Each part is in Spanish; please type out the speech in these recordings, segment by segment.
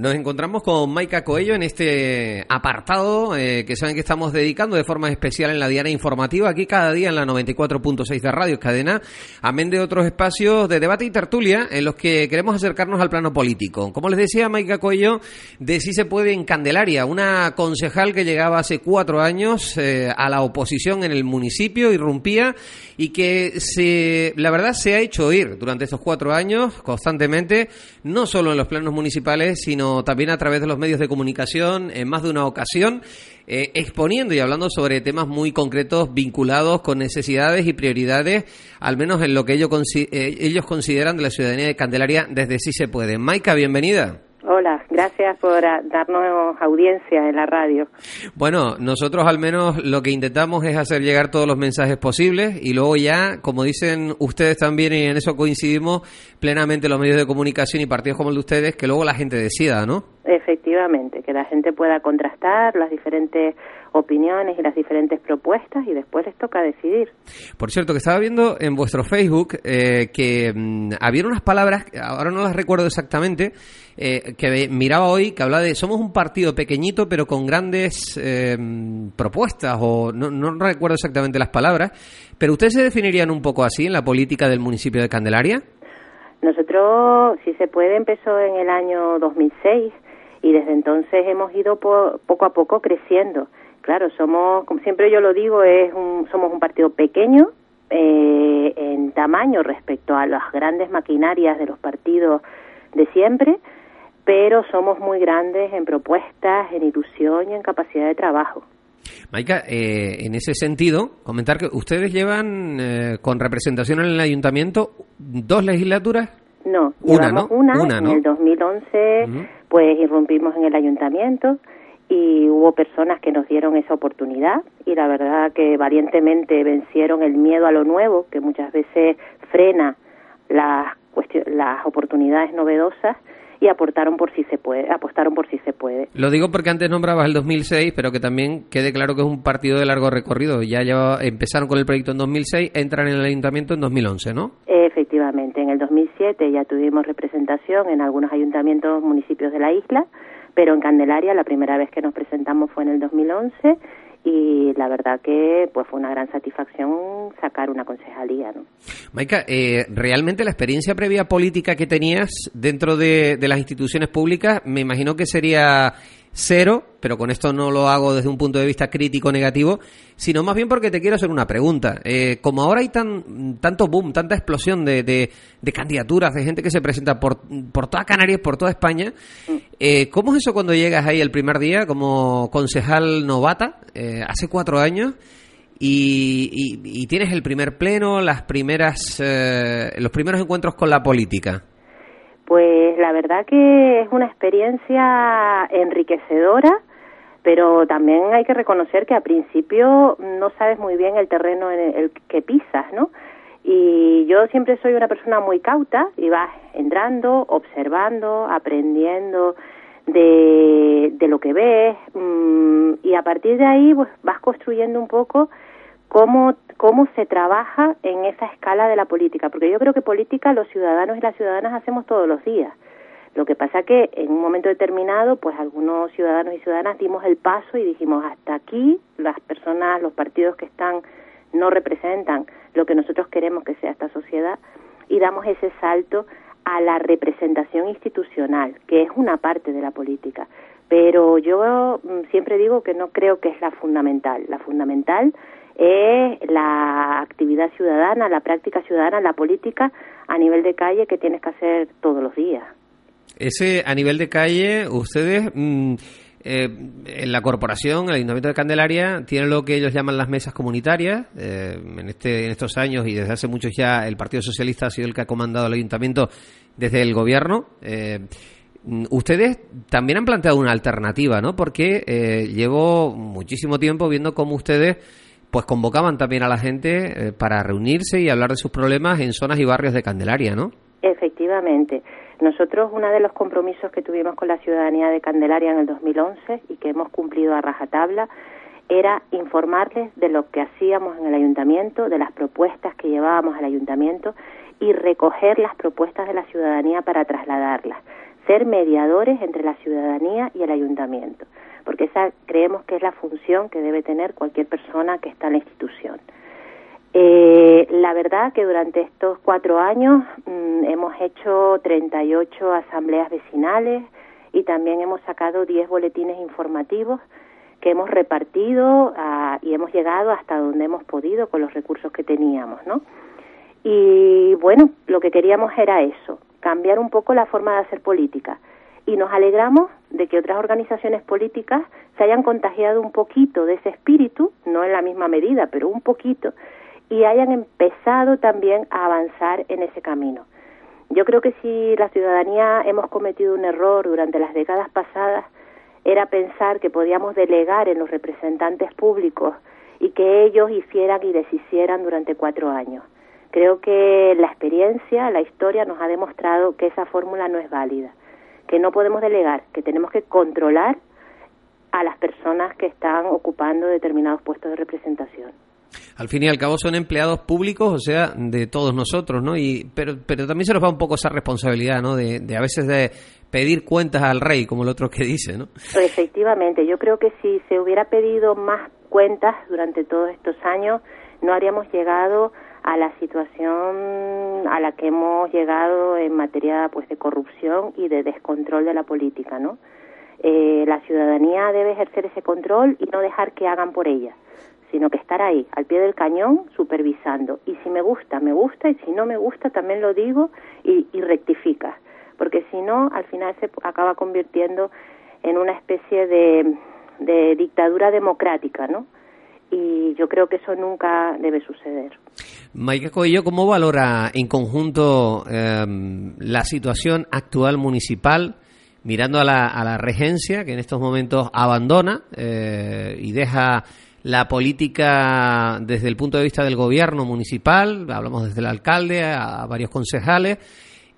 Nos encontramos con Maika Coello en este apartado eh, que saben que estamos dedicando de forma especial en la diaria informativa, aquí cada día en la 94.6 de Radio Cadena, amén de otros espacios de debate y tertulia en los que queremos acercarnos al plano político. Como les decía Maika Coello, de Si se puede en Candelaria, una concejal que llegaba hace cuatro años eh, a la oposición en el municipio, irrumpía y que se, la verdad se ha hecho oír durante estos cuatro años constantemente, no solo en los planos municipales, sino también a través de los medios de comunicación en más de una ocasión, eh, exponiendo y hablando sobre temas muy concretos vinculados con necesidades y prioridades, al menos en lo que ellos, eh, ellos consideran de la ciudadanía de Candelaria desde sí se puede. Maika, bienvenida. Hola, gracias por darnos audiencia en la radio. Bueno, nosotros al menos lo que intentamos es hacer llegar todos los mensajes posibles y luego ya, como dicen ustedes también, y en eso coincidimos plenamente los medios de comunicación y partidos como el de ustedes, que luego la gente decida, ¿no? Efectivamente, que la gente pueda contrastar las diferentes opiniones y las diferentes propuestas y después les toca decidir. Por cierto, que estaba viendo en vuestro Facebook eh, que mm, había unas palabras, ahora no las recuerdo exactamente, eh, que miraba hoy, que hablaba de somos un partido pequeñito pero con grandes eh, propuestas, o no, no recuerdo exactamente las palabras, pero ¿ustedes se definirían un poco así en la política del municipio de Candelaria? Nosotros, si se puede, empezó en el año 2006 y desde entonces hemos ido poco a poco creciendo. Claro, somos, como siempre yo lo digo, es un, somos un partido pequeño eh, en tamaño respecto a las grandes maquinarias de los partidos de siempre, pero somos muy grandes en propuestas, en ilusión y en capacidad de trabajo. Maika, eh, en ese sentido, comentar que ustedes llevan eh, con representación en el ayuntamiento dos legislaturas. No, una, ¿no? una, en el 2011, pues irrumpimos en el ayuntamiento y hubo personas que nos dieron esa oportunidad y la verdad que valientemente vencieron el miedo a lo nuevo que muchas veces frena las las oportunidades novedosas y aportaron por si se puede, apostaron por si se puede. Lo digo porque antes nombrabas el 2006, pero que también quede claro que es un partido de largo recorrido. Ya, ya empezaron con el proyecto en 2006, entran en el ayuntamiento en 2011, ¿no? Efectivamente, en el 2007 ya tuvimos representación en algunos ayuntamientos municipios de la isla pero en Candelaria la primera vez que nos presentamos fue en el 2011 y la verdad que pues fue una gran satisfacción sacar una concejalía. ¿no? Maika, eh, realmente la experiencia previa política que tenías dentro de, de las instituciones públicas me imagino que sería cero, pero con esto no lo hago desde un punto de vista crítico negativo, sino más bien porque te quiero hacer una pregunta. Eh, como ahora hay tan tanto boom, tanta explosión de, de, candidaturas, de gente que se presenta por, por toda Canarias, por toda España, eh, ¿cómo es eso cuando llegas ahí el primer día como concejal novata, eh, hace cuatro años, y, y, tienes el primer pleno, las primeras, los primeros encuentros con la política? Pues la verdad que es una experiencia enriquecedora, pero también hay que reconocer que al principio no sabes muy bien el terreno en el que pisas, ¿no? Y yo siempre soy una persona muy cauta y vas entrando, observando, aprendiendo de, de lo que ves mm, y a partir de ahí pues vas construyendo un poco cómo, cómo se trabaja en esa escala de la política, porque yo creo que política los ciudadanos y las ciudadanas hacemos todos los días. Lo que pasa que en un momento determinado, pues algunos ciudadanos y ciudadanas dimos el paso y dijimos hasta aquí las personas, los partidos que están no representan lo que nosotros queremos que sea esta sociedad y damos ese salto a la representación institucional, que es una parte de la política. Pero yo mm, siempre digo que no creo que es la fundamental. La fundamental es la actividad ciudadana, la práctica ciudadana, la política a nivel de calle que tienes que hacer todos los días. Ese a nivel de calle, ustedes mm, eh, en la corporación, el Ayuntamiento de Candelaria, tienen lo que ellos llaman las mesas comunitarias. Eh, en, este, en estos años y desde hace muchos ya, el Partido Socialista ha sido el que ha comandado el Ayuntamiento desde el gobierno. Eh, ustedes también han planteado una alternativa, ¿no? Porque eh, llevo muchísimo tiempo viendo cómo ustedes pues convocaban también a la gente para reunirse y hablar de sus problemas en zonas y barrios de Candelaria, ¿no? Efectivamente. Nosotros, uno de los compromisos que tuvimos con la ciudadanía de Candelaria en el 2011 y que hemos cumplido a rajatabla era informarles de lo que hacíamos en el ayuntamiento, de las propuestas que llevábamos al ayuntamiento y recoger las propuestas de la ciudadanía para trasladarlas, ser mediadores entre la ciudadanía y el ayuntamiento, porque esa creemos que es la función que debe tener cualquier persona que está en la institución. Eh, la verdad que durante estos cuatro años mm, hemos hecho 38 asambleas vecinales y también hemos sacado 10 boletines informativos que hemos repartido ah, y hemos llegado hasta donde hemos podido con los recursos que teníamos, ¿no? Y bueno, lo que queríamos era eso, cambiar un poco la forma de hacer política. Y nos alegramos de que otras organizaciones políticas se hayan contagiado un poquito de ese espíritu, no en la misma medida, pero un poquito, y hayan empezado también a avanzar en ese camino. Yo creo que si la ciudadanía hemos cometido un error durante las décadas pasadas, era pensar que podíamos delegar en los representantes públicos y que ellos hicieran y deshicieran durante cuatro años. Creo que la experiencia, la historia nos ha demostrado que esa fórmula no es válida, que no podemos delegar, que tenemos que controlar a las personas que están ocupando determinados puestos de representación. Al fin y al cabo son empleados públicos, o sea, de todos nosotros, ¿no? Y pero pero también se nos va un poco esa responsabilidad, ¿no? De, a veces de pedir cuentas al rey, como el otro que dice, ¿no? Efectivamente, yo creo que si se hubiera pedido más cuentas durante todos estos años, no habríamos llegado a la situación a la que hemos llegado en materia pues de corrupción y de descontrol de la política, ¿no? Eh, la ciudadanía debe ejercer ese control y no dejar que hagan por ella, sino que estar ahí, al pie del cañón, supervisando. Y si me gusta, me gusta, y si no me gusta, también lo digo y, y rectifica porque si no, al final se acaba convirtiendo en una especie de, dictadura democrática, ¿no? y yo creo que eso nunca debe suceder. Maika Coello, ¿cómo valora en conjunto em, la situación actual municipal, mirando a la, a la, regencia, que en estos momentos abandona eh, y deja la política desde el punto de vista del gobierno municipal, hablamos desde el alcalde a varios concejales,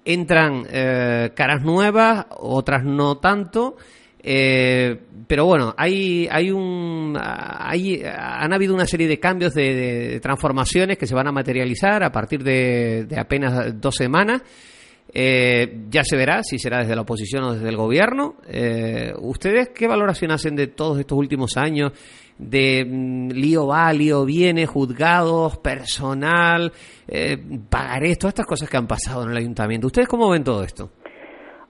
entran eh, caras nuevas, otras no tanto. Eh, pero bueno, hay, hay un, hay, han habido una serie de cambios, de, transformaciones que se van a materializar a partir de, apenas dos semanas. Eh, ya se verá si será desde la oposición o desde el gobierno. ¿Ustedes qué valoración hacen de todos estos últimos años? De mm, lío va, lío viene, juzgados, personal, eh, pagarés, todas estas cosas que han pasado en el ayuntamiento. ¿Ustedes cómo ven todo esto?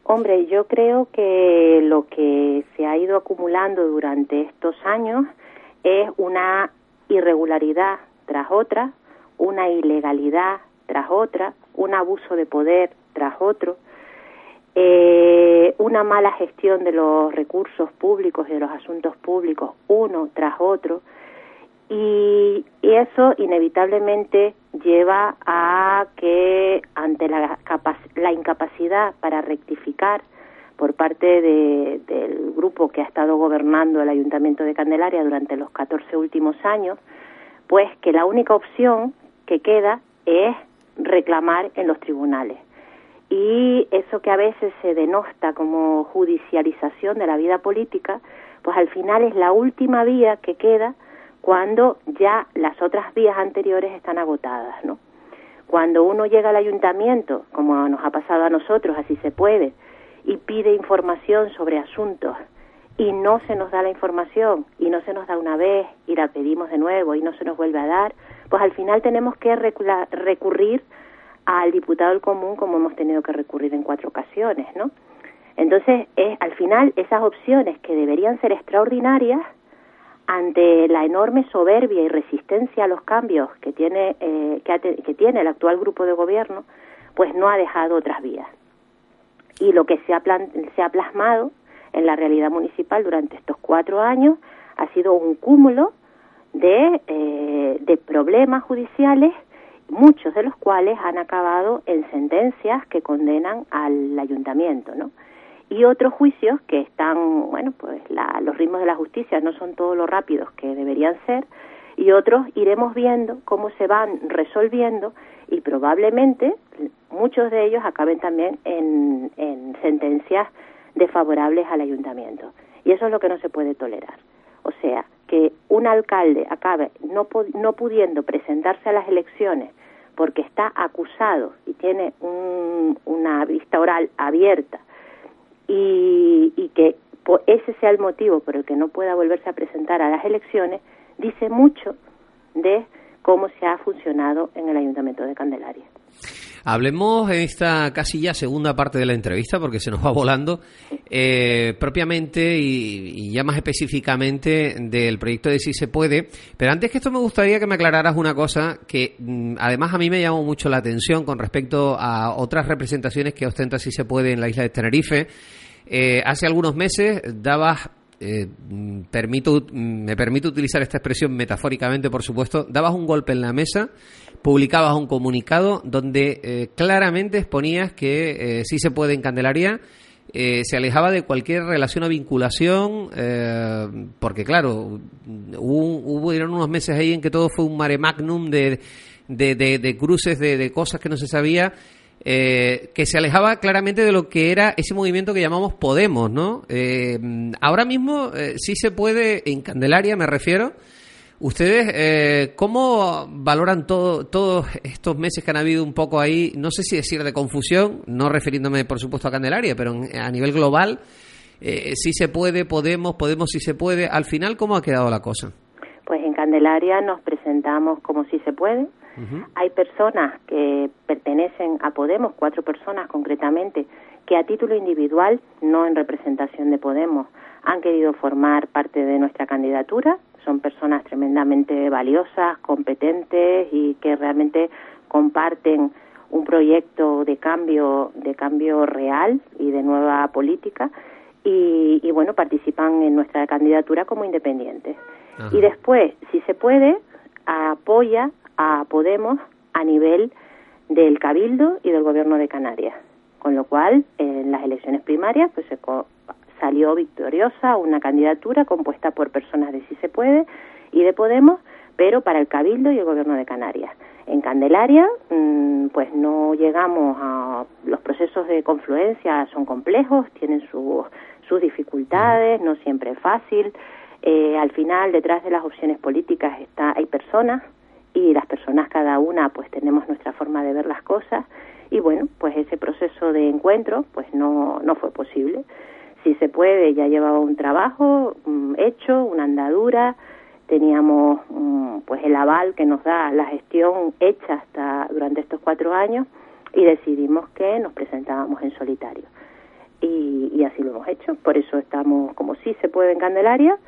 Hombre, yo creo que lo que se ha ido acumulando durante estos años es una irregularidad tras otra, una ilegalidad tras otra, un abuso de poder tras otro, eh, una mala gestión de los recursos públicos y de los asuntos públicos uno tras otro y, eso inevitablemente lleva a que ante la, la incapacidad para rectificar por parte del grupo que ha estado gobernando el Ayuntamiento de Candelaria durante los 14 últimos años, pues que la única opción que queda es reclamar en los tribunales y eso que a veces se denosta como judicialización de la vida política, pues al final es la última vía que queda cuando ya las otras vías anteriores están agotadas, ¿no? Cuando uno llega al ayuntamiento, como nos ha pasado a nosotros, así se puede, y pide información sobre asuntos y no se nos da la información y no se nos da una vez y la pedimos de nuevo y no se nos vuelve a dar, pues al final tenemos que recurrir al diputado del común como hemos tenido que recurrir en cuatro ocasiones, ¿no? Entonces, es, al final, esas opciones que deberían ser extraordinarias, ante la enorme soberbia y resistencia a los cambios que tiene, eh, que, tiene el actual grupo de gobierno, pues no ha dejado otras vías. Y lo que se ha, se ha plasmado en la realidad municipal durante estos cuatro años ha sido un cúmulo de, eh, de problemas judiciales muchos de los cuales han acabado en sentencias que condenan al ayuntamiento, ¿no? y otros juicios que están, bueno, pues los ritmos de la justicia no son todos los rápidos que deberían ser y otros iremos viendo cómo se van resolviendo y probablemente muchos de ellos acaben también en, en sentencias desfavorables al ayuntamiento. Y eso es lo que no se puede tolerar. O sea, que un alcalde acabe no, no pudiendo presentarse a las elecciones porque está acusado y tiene una vista oral abierta y, y que ese sea el motivo por el que no pueda volverse a presentar a las elecciones, dice mucho de cómo se ha funcionado en el Ayuntamiento de Candelaria. Hablemos en esta casi ya segunda parte de la entrevista, porque se nos va volando, eh, propiamente y, ya más específicamente del proyecto de Si se puede. Pero antes que esto me gustaría que me aclararas una cosa que mm, además a mí me llamó mucho la atención con respecto a otras representaciones que ostenta Si se puede en la isla de Tenerife. Eh, hace algunos meses dabas eh, permito, me permito utilizar esta expresión metafóricamente, por supuesto, dabas un golpe en la mesa, publicabas un comunicado donde eh, claramente exponías que eh, sí se puede en Candelaria, eh, se alejaba de cualquier relación o vinculación, porque claro, hubo, unos meses ahí en que todo fue un mare magnum de, de, de cruces, de, cosas que no se sabía. Eh, que se alejaba claramente de lo que era ese movimiento que llamamos Podemos, ¿no? Eh, ahora mismo eh, sí se puede, en Candelaria me refiero, ¿Ustedes cómo valoran todo, todos estos meses que han habido un poco ahí, no sé si decir de confusión, no refiriéndome por supuesto a Candelaria, pero a nivel global, si se puede, podemos, podemos si se puede, al final, ¿cómo ha quedado la cosa? Pues en Candelaria nos presentamos como si se puede, hay personas que pertenecen a Podemos, cuatro personas concretamente, que a título individual, no en representación de Podemos, han querido formar parte de nuestra candidatura. Son personas tremendamente valiosas, competentes y que realmente comparten un proyecto de cambio, de cambio real y de nueva política. Y, y bueno, participan en nuestra candidatura como independientes. Y después, si se puede, apoya a Podemos a nivel del Cabildo y del Gobierno de Canarias. Con lo cual, en las elecciones primarias, pues se salió victoriosa una candidatura compuesta por personas de Si se puede y de Podemos, pero para el Cabildo y el Gobierno de Canarias. En Candelaria, mm, pues no llegamos a los procesos de confluencia son complejos, tienen sus sus dificultades, no siempre es fácil. Eh, al final, detrás de las opciones políticas está hay personas y las personas cada una pues tenemos nuestra forma de ver las cosas. Y bueno pues ese proceso de encuentro pues no no fue posible. Si se puede ya llevaba un trabajo mm, hecho una andadura. Teníamos mm, pues el aval que nos da la gestión hecha hasta durante estos cuatro años y decidimos que nos presentábamos en solitario. Y, y así lo hemos hecho. Por eso estamos como si se puede en Candelaria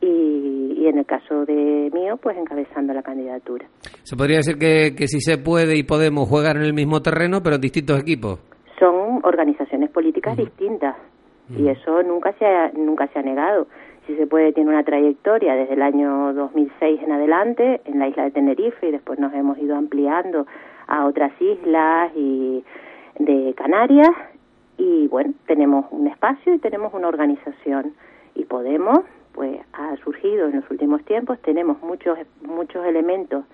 y, en el caso de mío, pues encabezando la candidatura. Se podría decir que, que si se puede y podemos jugar en el mismo terreno, pero en distintos equipos. Son organizaciones políticas distintas y eso nunca se ha, nunca se ha negado. Si se puede, tiene una trayectoria desde el año 2006 en adelante en la isla de Tenerife y después nos hemos ido ampliando a otras islas y de Canarias y bueno, tenemos un espacio y tenemos una organización y podemos pues ha surgido en los últimos tiempos. Tenemos muchos muchos elementos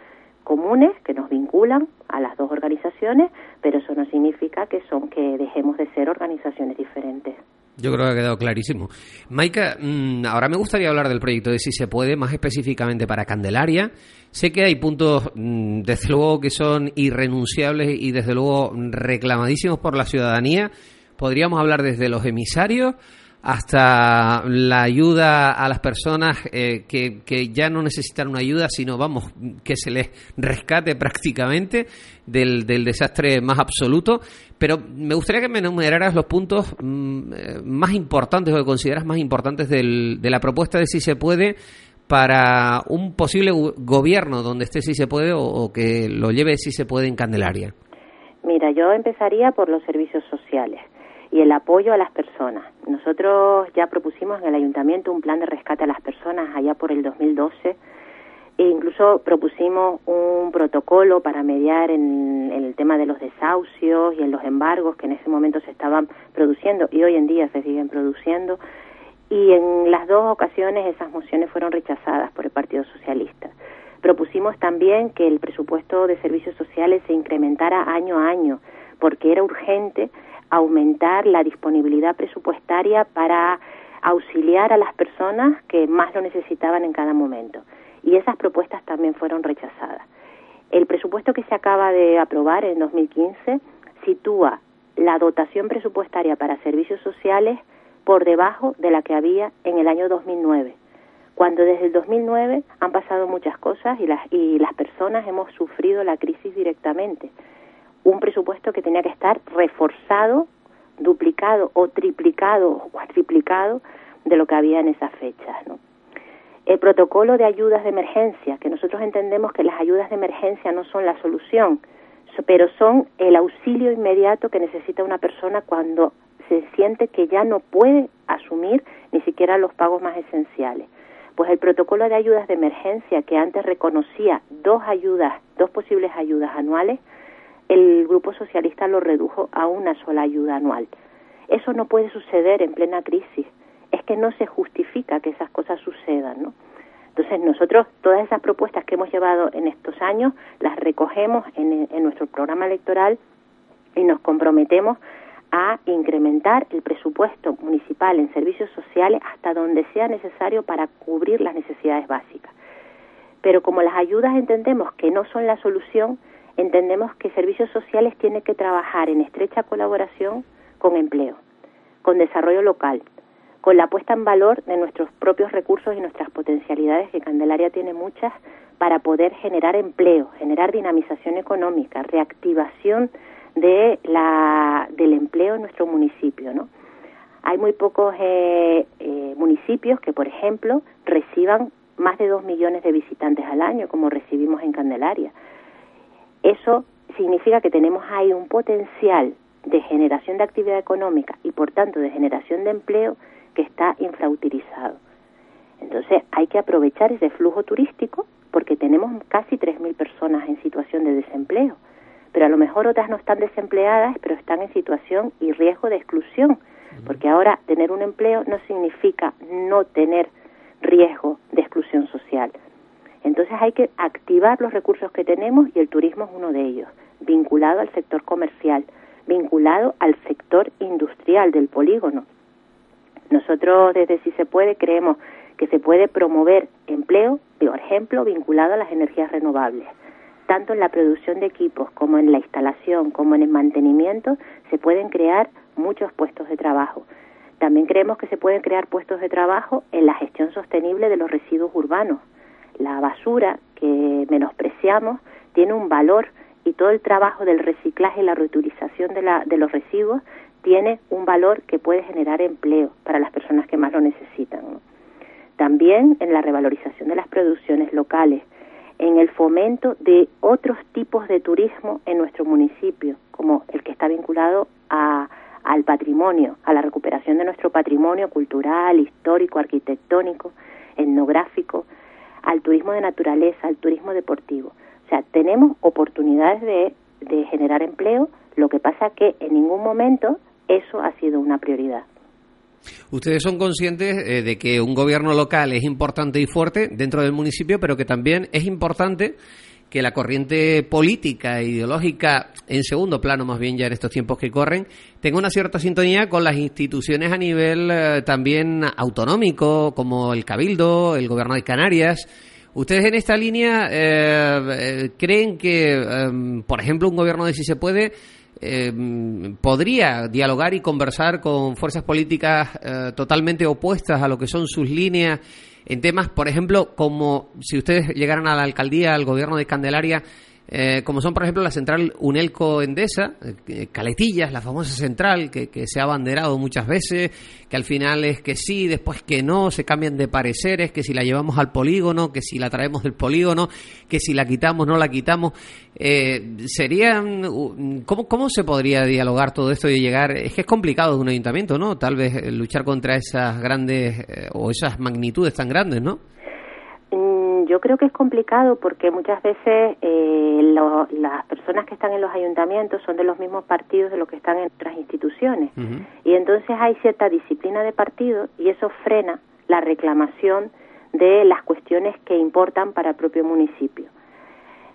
comunes que nos vinculan a las dos organizaciones, pero eso no significa que son que dejemos de ser organizaciones diferentes. Yo creo que ha quedado clarísimo. Maika, mm, ahora me gustaría hablar del proyecto de Si se puede, más específicamente para Candelaria. Sé que hay puntos, mm, desde luego, que son irrenunciables y desde luego reclamadísimos por la ciudadanía. Podríamos hablar desde los emisarios hasta la ayuda a las personas eh, que, que, ya no necesitan una ayuda, sino, vamos, que se les rescate prácticamente del, del desastre más absoluto. Pero me gustaría que me enumeraras los puntos mm, eh, más importantes o que consideras más importantes del, de la propuesta de si se puede para un posible gobierno donde esté si se puede o que lo lleve si se puede en Candelaria. Mira, yo empezaría por los servicios sociales y el apoyo a las personas. Nosotros ya propusimos en el ayuntamiento un plan de rescate a las personas allá por el 2012 E incluso propusimos un protocolo para mediar en, el tema de los desahucios y en los embargos que en ese momento se estaban produciendo y hoy en día se siguen produciendo. Y en las dos ocasiones esas mociones fueron rechazadas por el Partido Socialista. Propusimos también que el presupuesto de servicios sociales se incrementara año a año, porque era urgente aumentar la disponibilidad presupuestaria para auxiliar a las personas que más lo necesitaban en cada momento y esas propuestas también fueron rechazadas. El presupuesto que se acaba de aprobar en 2015 sitúa la dotación presupuestaria para servicios sociales por debajo de la que había en el año 2009, cuando desde el 2009 han pasado muchas cosas y las, y las personas hemos sufrido la crisis directamente. Un presupuesto que tenía que estar reforzado, duplicado o triplicado o cuatriplicado de lo que había en esas fechas. el protocolo de ayudas de emergencia, que nosotros entendemos que las ayudas de emergencia no son la solución, pero son el auxilio inmediato que necesita una persona cuando se siente que ya no puede asumir ni siquiera los pagos más esenciales. Pues el protocolo de ayudas de emergencia que antes reconocía dos ayudas, dos posibles ayudas anuales, el Grupo Socialista lo redujo a una sola ayuda anual. Eso no puede suceder en plena crisis es que no se justifica que esas cosas sucedan, ¿no? Entonces nosotros todas esas propuestas que hemos llevado en estos años las recogemos en, en nuestro programa electoral y nos comprometemos a incrementar el presupuesto municipal en servicios sociales hasta donde sea necesario para cubrir las necesidades básicas. Pero como las ayudas entendemos que no son la solución, entendemos que servicios sociales tienen que trabajar en estrecha colaboración con empleo, con desarrollo local, con la puesta en valor de nuestros propios recursos y nuestras potencialidades, que Candelaria tiene muchas, para poder generar empleo, generar dinamización económica, reactivación de la, del empleo en nuestro municipio, ¿no? Hay muy pocos eh, eh, municipios que, por ejemplo, reciban más de dos millones de visitantes al año, como recibimos en Candelaria. Eso significa que tenemos ahí un potencial de generación de actividad económica y, por tanto, de generación de empleo que está infrautilizado. Entonces hay que aprovechar ese flujo turístico porque tenemos casi 3.000 personas en situación de desempleo, pero a lo mejor otras no están desempleadas, pero están en situación y riesgo de exclusión, porque ahora tener un empleo no significa no tener riesgo de exclusión social. Entonces hay que activar los recursos que tenemos y el turismo es uno de ellos, vinculado al sector comercial, vinculado al sector industrial del polígono. Nosotros desde Si se puede creemos que se puede promover empleo, por ejemplo, vinculado a las energías renovables. Tanto en la producción de equipos como en la instalación, como en el mantenimiento, se pueden crear muchos puestos de trabajo. También creemos que se pueden crear puestos de trabajo en la gestión sostenible de los residuos urbanos. La basura que menospreciamos tiene un valor y todo el trabajo del reciclaje y la reutilización de, la, de los residuos tiene un valor que puede generar empleo para las personas que más lo necesitan. También en la revalorización de las producciones locales, en el fomento de otros tipos de turismo en nuestro municipio, como el que está vinculado a, al patrimonio, a la recuperación de nuestro patrimonio cultural, histórico, arquitectónico, etnográfico, al turismo de naturaleza, al turismo deportivo. O sea, tenemos oportunidades de, generar empleo, lo que pasa que en ningún momento eso ha sido una prioridad. Ustedes son conscientes eh, de que un gobierno local es importante y fuerte dentro del municipio, pero que también es importante que la corriente política e ideológica, en segundo plano más bien ya en estos tiempos que corren, tenga una cierta sintonía con las instituciones a nivel eh, también autonómico, como el Cabildo, el Gobierno de Canarias. ¿Ustedes en esta línea eh, creen que, por ejemplo, un gobierno de si se puede eh, podría dialogar y conversar con fuerzas políticas eh, totalmente opuestas a lo que son sus líneas en temas, por ejemplo, como si ustedes llegaran a la alcaldía, al gobierno de Candelaria, eh, como son, por ejemplo, la central Unelco Endesa, eh, Caletillas, la famosa central que, se ha abanderado muchas veces, que al final es que sí, después que no, se cambian de pareceres, que si la llevamos al polígono, que si la traemos del polígono, que si la quitamos, no la quitamos. Eh, serían, ¿cómo, ¿Cómo se podría dialogar todo esto y llegar? Es que es complicado de un ayuntamiento, ¿no? Tal vez luchar contra esas grandes o esas magnitudes tan grandes, ¿no? Yo creo que es complicado porque muchas veces eh, las personas que están en los ayuntamientos son de los mismos partidos de los que están en otras instituciones. Y entonces hay cierta disciplina de partido y eso frena la reclamación de las cuestiones que importan para el propio municipio.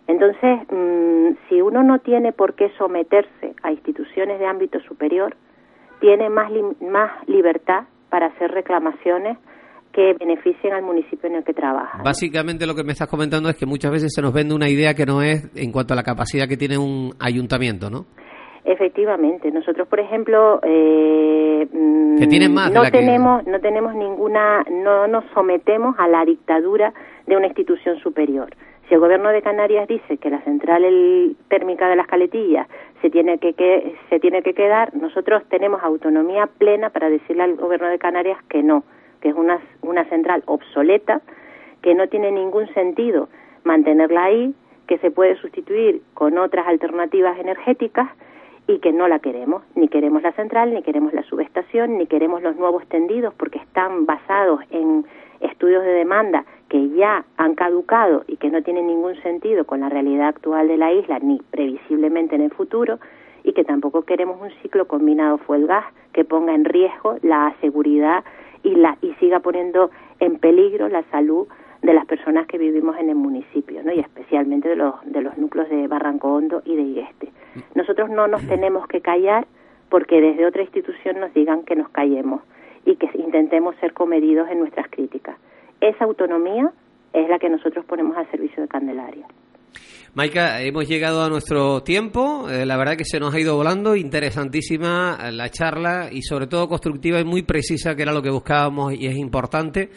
Entonces, mm, si uno no tiene por qué someterse a instituciones de ámbito superior, tiene más, más libertad para hacer reclamaciones que beneficien al municipio en el que trabaja. Básicamente lo que me estás comentando es que muchas veces se nos vende una idea que no es en cuanto a la capacidad que tiene un ayuntamiento, ¿no? Efectivamente, nosotros, por ejemplo, eh, mm, no tenemos no tenemos ninguna, no nos sometemos a la dictadura de una institución superior. Si el gobierno de Canarias dice que la central térmica de las caletillas se tiene que, que se tiene que quedar, nosotros tenemos autonomía plena para decirle al gobierno de Canarias que no, que es una, una central obsoleta, que no tiene ningún sentido mantenerla ahí, que se puede sustituir con otras alternativas energéticas y que no la queremos. Ni queremos la central, ni queremos la subestación, ni queremos los nuevos tendidos porque están basados en estudios de demanda que ya han caducado y que no tienen ningún sentido con la realidad actual de la isla ni previsiblemente en el futuro y que tampoco queremos un ciclo combinado fuel-gas que ponga en riesgo la seguridad y la y siga poniendo en peligro la salud de las personas que vivimos en el municipio, ¿no? Y especialmente de los de los núcleos de Barranco Hondo y de Igueste. Nosotros no nos tenemos que callar porque desde otra institución nos digan que nos callemos y que intentemos ser comedidos en nuestras críticas. Esa autonomía es la que nosotros ponemos al servicio de Candelaria. Maika, hemos llegado a nuestro tiempo. Eh, la verdad que se nos ha ido volando. Interesantísima la charla y sobre todo constructiva y muy precisa, que era lo que buscábamos y es importante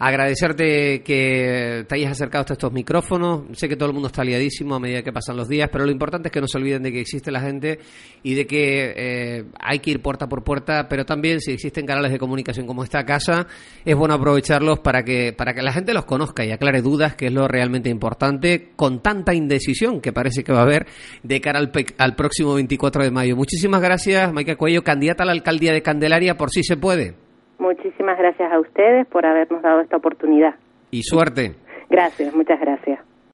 agradecerte que te hayas acercado hasta estos micrófonos. Sé que todo el mundo está liadísimo a medida que pasan los días, pero lo importante es que no se olviden de que existe la gente y de que eh, hay que ir puerta por puerta, pero también si existen canales de comunicación como esta casa, es bueno aprovecharlos para que, para que la gente los conozca y aclare dudas, que es lo realmente importante, con tanta indecisión que parece que va a haber de cara al, al próximo 24 de mayo. Muchísimas gracias, Maika Cuello, candidata a la alcaldía de Candelaria, por si se puede. Muchísimas gracias a ustedes por habernos dado esta oportunidad. Y suerte. Gracias, muchas gracias.